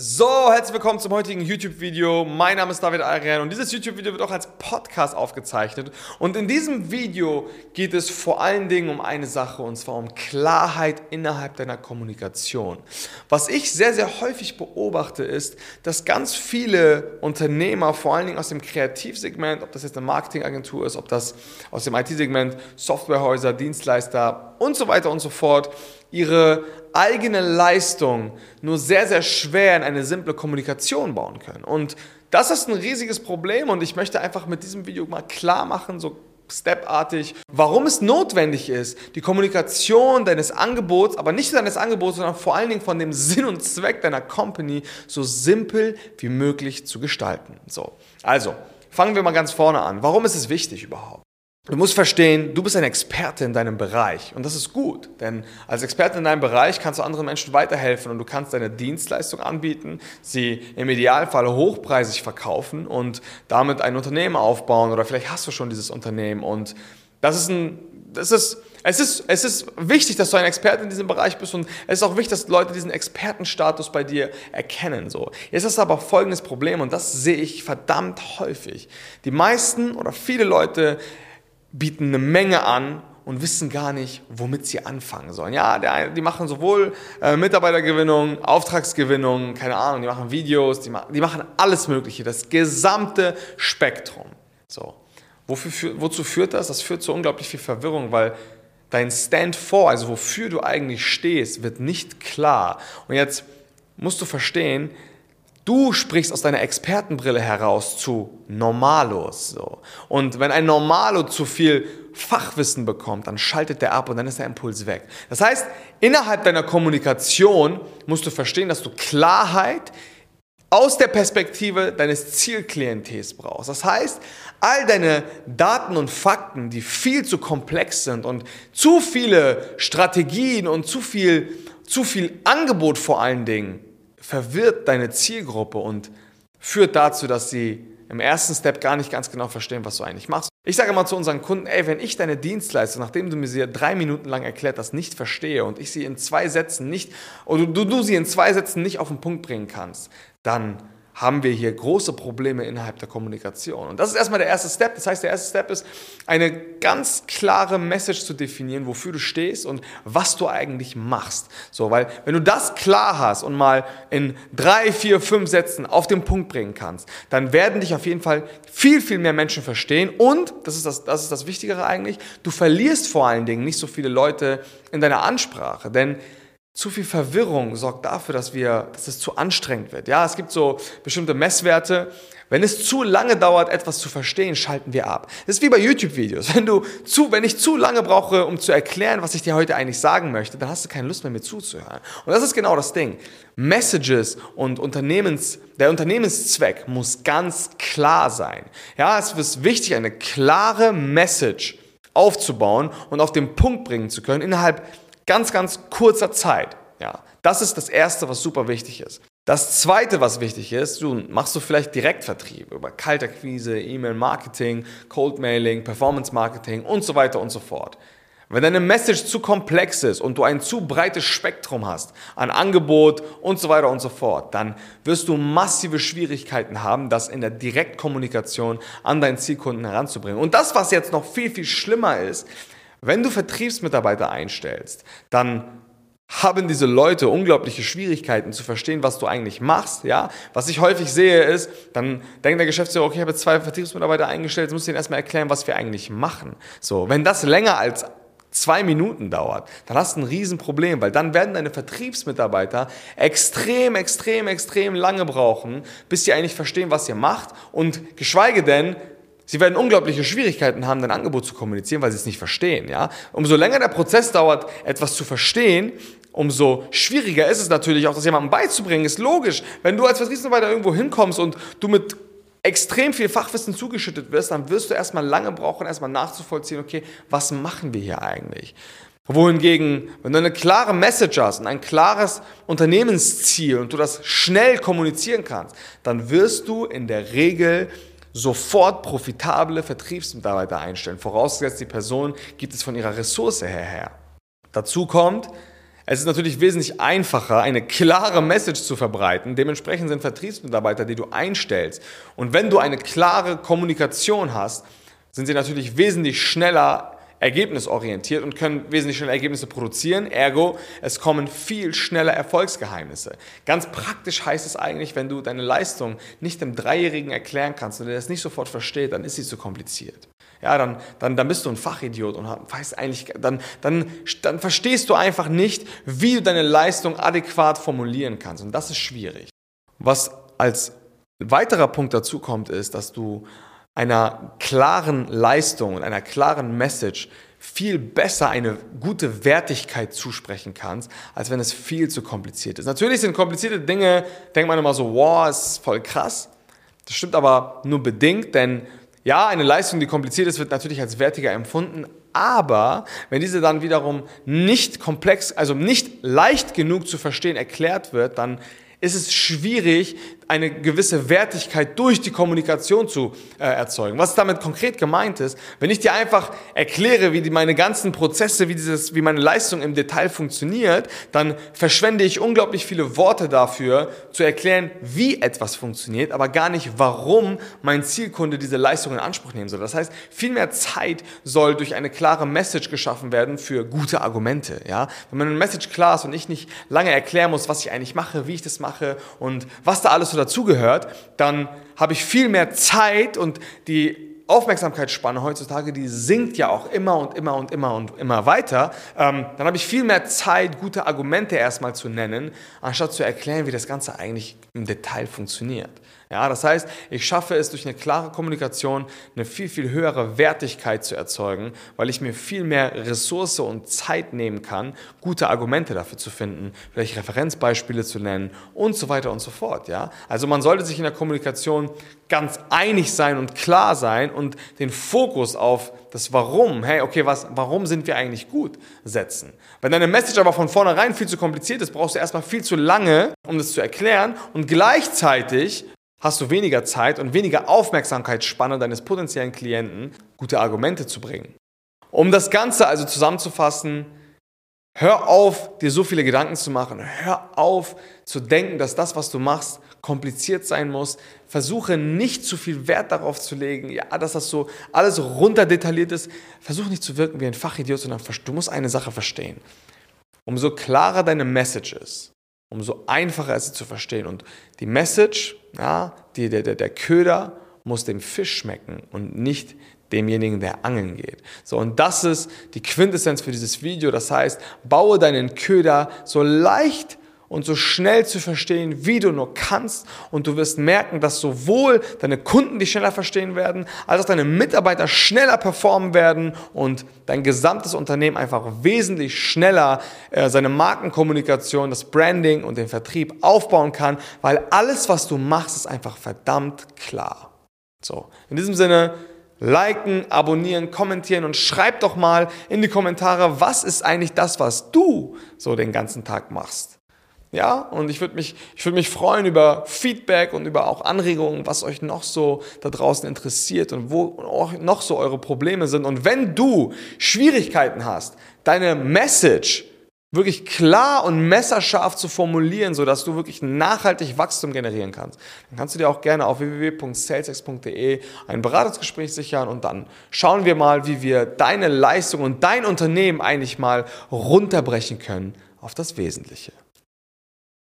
So, herzlich willkommen zum heutigen YouTube-Video. Mein Name ist David Arian und dieses YouTube-Video wird auch als Podcast aufgezeichnet. Und in diesem Video geht es vor allen Dingen um eine Sache und zwar um Klarheit innerhalb deiner Kommunikation. Was ich sehr, sehr häufig beobachte ist, dass ganz viele Unternehmer, vor allen Dingen aus dem Kreativsegment, ob das jetzt eine Marketingagentur ist, ob das aus dem IT-Segment, Softwarehäuser, Dienstleister und so weiter und so fort, ihre eigene Leistung nur sehr, sehr schwer in eine simple Kommunikation bauen können. Und das ist ein riesiges Problem und ich möchte einfach mit diesem Video mal klar machen, so stepartig, warum es notwendig ist, die Kommunikation deines Angebots, aber nicht deines Angebots, sondern vor allen Dingen von dem Sinn und Zweck deiner Company so simpel wie möglich zu gestalten. So, also fangen wir mal ganz vorne an. Warum ist es wichtig überhaupt? Du musst verstehen, du bist ein Experte in deinem Bereich und das ist gut, denn als Experte in deinem Bereich kannst du anderen Menschen weiterhelfen und du kannst deine Dienstleistung anbieten, sie im Idealfall hochpreisig verkaufen und damit ein Unternehmen aufbauen oder vielleicht hast du schon dieses Unternehmen und das ist ein, das ist, es ist, es ist wichtig, dass du ein Experte in diesem Bereich bist und es ist auch wichtig, dass Leute diesen Expertenstatus bei dir erkennen. So. Jetzt ist aber folgendes Problem und das sehe ich verdammt häufig. Die meisten oder viele Leute bieten eine Menge an und wissen gar nicht, womit sie anfangen sollen. Ja, der, die machen sowohl äh, Mitarbeitergewinnung, Auftragsgewinnung, keine Ahnung, die machen Videos, die, ma die machen alles Mögliche, das gesamte Spektrum. So. Wofür, wozu führt das? Das führt zu unglaublich viel Verwirrung, weil dein Stand for, also wofür du eigentlich stehst, wird nicht klar. Und jetzt musst du verstehen, Du sprichst aus deiner Expertenbrille heraus zu Normalos. So. Und wenn ein Normalo zu viel Fachwissen bekommt, dann schaltet der ab und dann ist der Impuls weg. Das heißt, innerhalb deiner Kommunikation musst du verstehen, dass du Klarheit aus der Perspektive deines Zielklientels brauchst. Das heißt, all deine Daten und Fakten, die viel zu komplex sind und zu viele Strategien und zu viel, zu viel Angebot vor allen Dingen, verwirrt deine Zielgruppe und führt dazu, dass sie im ersten Step gar nicht ganz genau verstehen, was du eigentlich machst. Ich sage immer zu unseren Kunden, ey, wenn ich deine Dienstleistung, nachdem du mir sie drei Minuten lang erklärt hast, nicht verstehe und ich sie in zwei Sätzen nicht, oder du, du sie in zwei Sätzen nicht auf den Punkt bringen kannst, dann haben wir hier große Probleme innerhalb der Kommunikation. Und das ist erstmal der erste Step. Das heißt, der erste Step ist, eine ganz klare Message zu definieren, wofür du stehst und was du eigentlich machst. So, weil wenn du das klar hast und mal in drei, vier, fünf Sätzen auf den Punkt bringen kannst, dann werden dich auf jeden Fall viel, viel mehr Menschen verstehen und, das ist das, das ist das Wichtigere eigentlich, du verlierst vor allen Dingen nicht so viele Leute in deiner Ansprache, denn zu viel Verwirrung sorgt dafür, dass, wir, dass es zu anstrengend wird. Ja, es gibt so bestimmte Messwerte. Wenn es zu lange dauert, etwas zu verstehen, schalten wir ab. Das ist wie bei YouTube-Videos. Wenn, du zu, wenn ich zu lange brauche, um zu erklären, was ich dir heute eigentlich sagen möchte, dann hast du keine Lust mehr, mir zuzuhören. Und das ist genau das Ding. Messages und Unternehmens, der Unternehmenszweck muss ganz klar sein. Ja, es ist wichtig, eine klare Message aufzubauen und auf den Punkt bringen zu können innerhalb ganz, ganz kurzer Zeit. Ja, das ist das Erste, was super wichtig ist. Das Zweite, was wichtig ist, du machst du vielleicht Direktvertrieb über Kaltakquise, E-Mail-Marketing, Cold-Mailing, Performance-Marketing und so weiter und so fort. Wenn deine Message zu komplex ist und du ein zu breites Spektrum hast an Angebot und so weiter und so fort, dann wirst du massive Schwierigkeiten haben, das in der Direktkommunikation an deinen Zielkunden heranzubringen. Und das, was jetzt noch viel, viel schlimmer ist, wenn du Vertriebsmitarbeiter einstellst, dann haben diese Leute unglaubliche Schwierigkeiten zu verstehen, was du eigentlich machst. Ja? Was ich häufig sehe ist, dann denkt der Geschäftsführer, okay, ich habe jetzt zwei Vertriebsmitarbeiter eingestellt, jetzt muss ich ihnen erstmal erklären, was wir eigentlich machen. So, wenn das länger als zwei Minuten dauert, dann hast du ein Riesenproblem, weil dann werden deine Vertriebsmitarbeiter extrem, extrem, extrem lange brauchen, bis sie eigentlich verstehen, was ihr macht und geschweige denn, Sie werden unglaubliche Schwierigkeiten haben, dein Angebot zu kommunizieren, weil sie es nicht verstehen. Ja? Umso länger der Prozess dauert, etwas zu verstehen, umso schwieriger ist es natürlich auch, das jemandem beizubringen. Ist logisch. Wenn du als Vertriebsmitarbeiter irgendwo hinkommst und du mit extrem viel Fachwissen zugeschüttet wirst, dann wirst du erstmal lange brauchen, erstmal nachzuvollziehen, okay, was machen wir hier eigentlich? Wohingegen, wenn du eine klare Message hast und ein klares Unternehmensziel und du das schnell kommunizieren kannst, dann wirst du in der Regel sofort profitable Vertriebsmitarbeiter einstellen, vorausgesetzt die Person gibt es von ihrer Ressource her her. Dazu kommt, Es ist natürlich wesentlich einfacher, eine klare Message zu verbreiten. Dementsprechend sind Vertriebsmitarbeiter, die du einstellst. Und wenn du eine klare Kommunikation hast, sind sie natürlich wesentlich schneller ergebnisorientiert und können wesentlich schneller Ergebnisse produzieren. Ergo, es kommen viel schneller Erfolgsgeheimnisse. Ganz praktisch heißt es eigentlich, wenn du deine Leistung nicht dem Dreijährigen erklären kannst und der das nicht sofort versteht, dann ist sie zu kompliziert. Ja, dann, dann, dann bist du ein Fachidiot und weißt eigentlich, dann, dann, dann verstehst du einfach nicht, wie du deine Leistung adäquat formulieren kannst. Und das ist schwierig. Was als weiterer Punkt dazu kommt, ist, dass du einer klaren Leistung und einer klaren Message viel besser eine gute Wertigkeit zusprechen kannst, als wenn es viel zu kompliziert ist. Natürlich sind komplizierte Dinge, denkt man immer so, wow, ist voll krass. Das stimmt aber nur bedingt, denn ja, eine Leistung, die kompliziert ist, wird natürlich als wertiger empfunden, aber wenn diese dann wiederum nicht komplex, also nicht leicht genug zu verstehen erklärt wird, dann ist es schwierig, eine gewisse Wertigkeit durch die Kommunikation zu äh, erzeugen. Was damit konkret gemeint ist, wenn ich dir einfach erkläre, wie die, meine ganzen Prozesse, wie, dieses, wie meine Leistung im Detail funktioniert, dann verschwende ich unglaublich viele Worte dafür, zu erklären, wie etwas funktioniert, aber gar nicht, warum mein Zielkunde diese Leistung in Anspruch nehmen soll. Das heißt, viel mehr Zeit soll durch eine klare Message geschaffen werden für gute Argumente. Ja? Wenn meine Message klar ist und ich nicht lange erklären muss, was ich eigentlich mache, wie ich das mache und was da alles so dazugehört, dann habe ich viel mehr Zeit und die Aufmerksamkeitsspanne heutzutage, die sinkt ja auch immer und immer und immer und immer weiter. Ähm, dann habe ich viel mehr Zeit, gute Argumente erstmal zu nennen, anstatt zu erklären, wie das Ganze eigentlich im Detail funktioniert. Ja, das heißt, ich schaffe es durch eine klare Kommunikation eine viel, viel höhere Wertigkeit zu erzeugen, weil ich mir viel mehr Ressource und Zeit nehmen kann, gute Argumente dafür zu finden, vielleicht Referenzbeispiele zu nennen und so weiter und so fort. Ja? Also man sollte sich in der Kommunikation ganz einig sein und klar sein und den Fokus auf das Warum, hey, okay, was, warum sind wir eigentlich gut, setzen. Wenn deine Message aber von vornherein viel zu kompliziert ist, brauchst du erstmal viel zu lange, um das zu erklären und gleichzeitig hast du weniger Zeit und weniger Aufmerksamkeitsspanne deines potenziellen Klienten, gute Argumente zu bringen. Um das Ganze also zusammenzufassen, hör auf, dir so viele Gedanken zu machen. Hör auf zu denken, dass das, was du machst, kompliziert sein muss. Versuche nicht zu viel Wert darauf zu legen, ja, dass das so alles runterdetailliert ist. Versuche nicht zu wirken wie ein Fachidiot, sondern du musst eine Sache verstehen. Umso klarer deine Message ist, umso einfacher ist sie zu verstehen. Und die Message, ja, die, der, der, der Köder muss dem Fisch schmecken und nicht demjenigen, der angeln geht. So, und das ist die Quintessenz für dieses Video. Das heißt, baue deinen Köder so leicht und so schnell zu verstehen, wie du nur kannst. Und du wirst merken, dass sowohl deine Kunden dich schneller verstehen werden, als auch deine Mitarbeiter schneller performen werden und dein gesamtes Unternehmen einfach wesentlich schneller äh, seine Markenkommunikation, das Branding und den Vertrieb aufbauen kann, weil alles, was du machst, ist einfach verdammt klar. So, in diesem Sinne, liken, abonnieren, kommentieren und schreib doch mal in die Kommentare, was ist eigentlich das, was du so den ganzen Tag machst. Ja, und ich würde mich, ich würde mich freuen über Feedback und über auch Anregungen, was euch noch so da draußen interessiert und wo auch noch so eure Probleme sind. Und wenn du Schwierigkeiten hast, deine Message wirklich klar und messerscharf zu formulieren, sodass du wirklich nachhaltig Wachstum generieren kannst, dann kannst du dir auch gerne auf www.salesex.de ein Beratungsgespräch sichern und dann schauen wir mal, wie wir deine Leistung und dein Unternehmen eigentlich mal runterbrechen können auf das Wesentliche.